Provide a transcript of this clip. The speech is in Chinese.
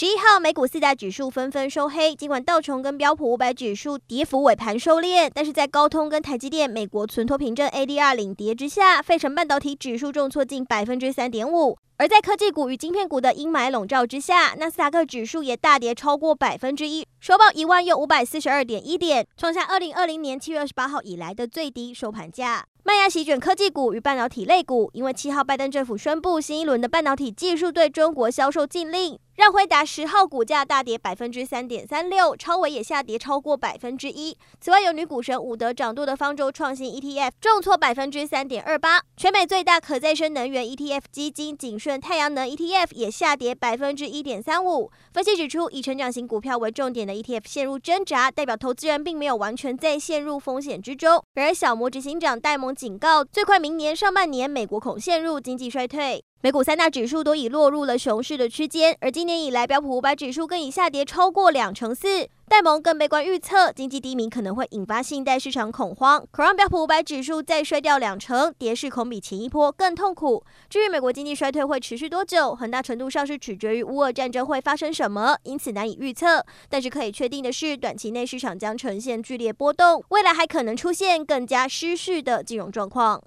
十一号，美股四大指数纷纷收黑，尽管道琼跟标普五百指数跌幅尾盘收敛，但是在高通跟台积电美国存托凭证 ADR 领跌之下，费城半导体指数重挫近百分之三点五。而在科技股与晶片股的阴霾笼罩之下，纳斯达克指数也大跌超过百分之一，收报一万又五百四十二点一点，创下二零二零年七月二十八号以来的最低收盘价。卖压席卷科技股与半导体类股，因为七号拜登政府宣布新一轮的半导体技术对中国销售禁令，让辉达十号股价大跌百分之三点三六，超微也下跌超过百分之一。此外，由女股神伍德掌舵的方舟创新 ETF 重挫百分之三点二八，全美最大可再生能源 ETF 基金景顺太阳能 ETF 也下跌百分之一点三五。分析指出，以成长型股票为重点的 ETF 陷入挣扎，代表投资人并没有完全再陷入风险之中。然而，小摩执行长戴蒙。警告，最快明年上半年，美国恐陷入经济衰退。美股三大指数都已落入了熊市的区间，而今年以来，标普五百指数更已下跌超过两成四。戴蒙更悲观预测，经济低迷可能会引发信贷市场恐慌，可让标普五百指数再摔掉两成，跌势恐比前一波更痛苦。至于美国经济衰退会持续多久，很大程度上是取决于乌俄战争会发生什么，因此难以预测。但是可以确定的是，短期内市场将呈现剧烈波动，未来还可能出现更加失序的金融状况。